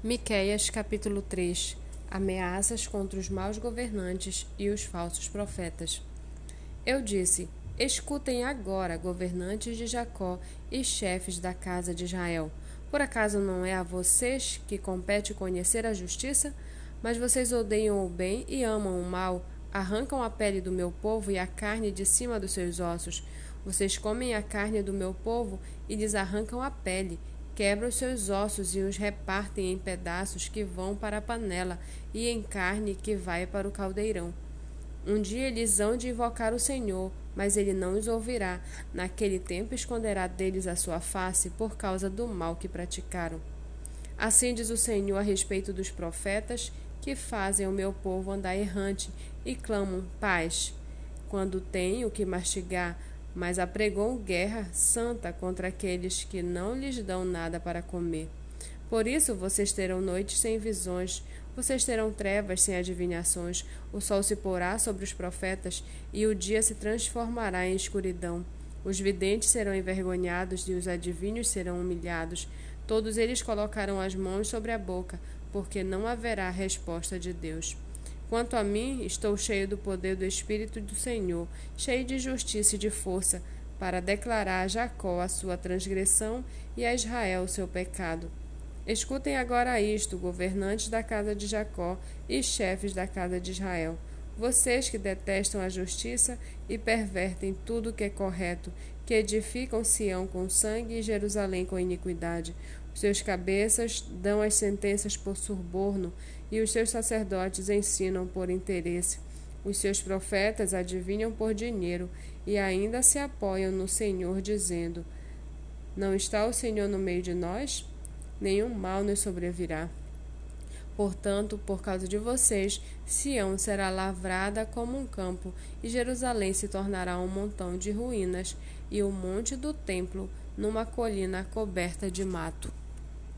Miqueias capítulo 3 Ameaças contra os maus governantes e os falsos profetas. Eu disse: Escutem agora, governantes de Jacó e chefes da casa de Israel. Por acaso não é a vocês que compete conhecer a justiça? Mas vocês odeiam o bem e amam o mal, arrancam a pele do meu povo e a carne de cima dos seus ossos. Vocês comem a carne do meu povo e lhes arrancam a pele quebra os seus ossos e os repartem em pedaços que vão para a panela e em carne que vai para o caldeirão. Um dia eles hão de invocar o Senhor, mas ele não os ouvirá. Naquele tempo esconderá deles a sua face por causa do mal que praticaram. Assim diz o Senhor a respeito dos profetas que fazem o meu povo andar errante e clamam paz. Quando têm o que mastigar, mas apregou guerra santa contra aqueles que não lhes dão nada para comer. Por isso vocês terão noites sem visões, vocês terão trevas sem adivinhações, o sol se porá sobre os profetas e o dia se transformará em escuridão. Os videntes serão envergonhados e os adivinhos serão humilhados. Todos eles colocarão as mãos sobre a boca, porque não haverá resposta de Deus. Quanto a mim, estou cheio do poder do Espírito do Senhor, cheio de justiça e de força, para declarar a Jacó a sua transgressão e a Israel o seu pecado. Escutem agora isto, governantes da casa de Jacó e chefes da casa de Israel. Vocês que detestam a justiça e pervertem tudo o que é correto, que edificam Sião com sangue e Jerusalém com iniquidade, seus cabeças dão as sentenças por suborno, e os seus sacerdotes ensinam por interesse. Os seus profetas adivinham por dinheiro, e ainda se apoiam no Senhor, dizendo: Não está o Senhor no meio de nós? Nenhum mal nos sobrevirá. Portanto, por causa de vocês, Sião será lavrada como um campo, e Jerusalém se tornará um montão de ruínas, e o monte do templo numa colina coberta de mato.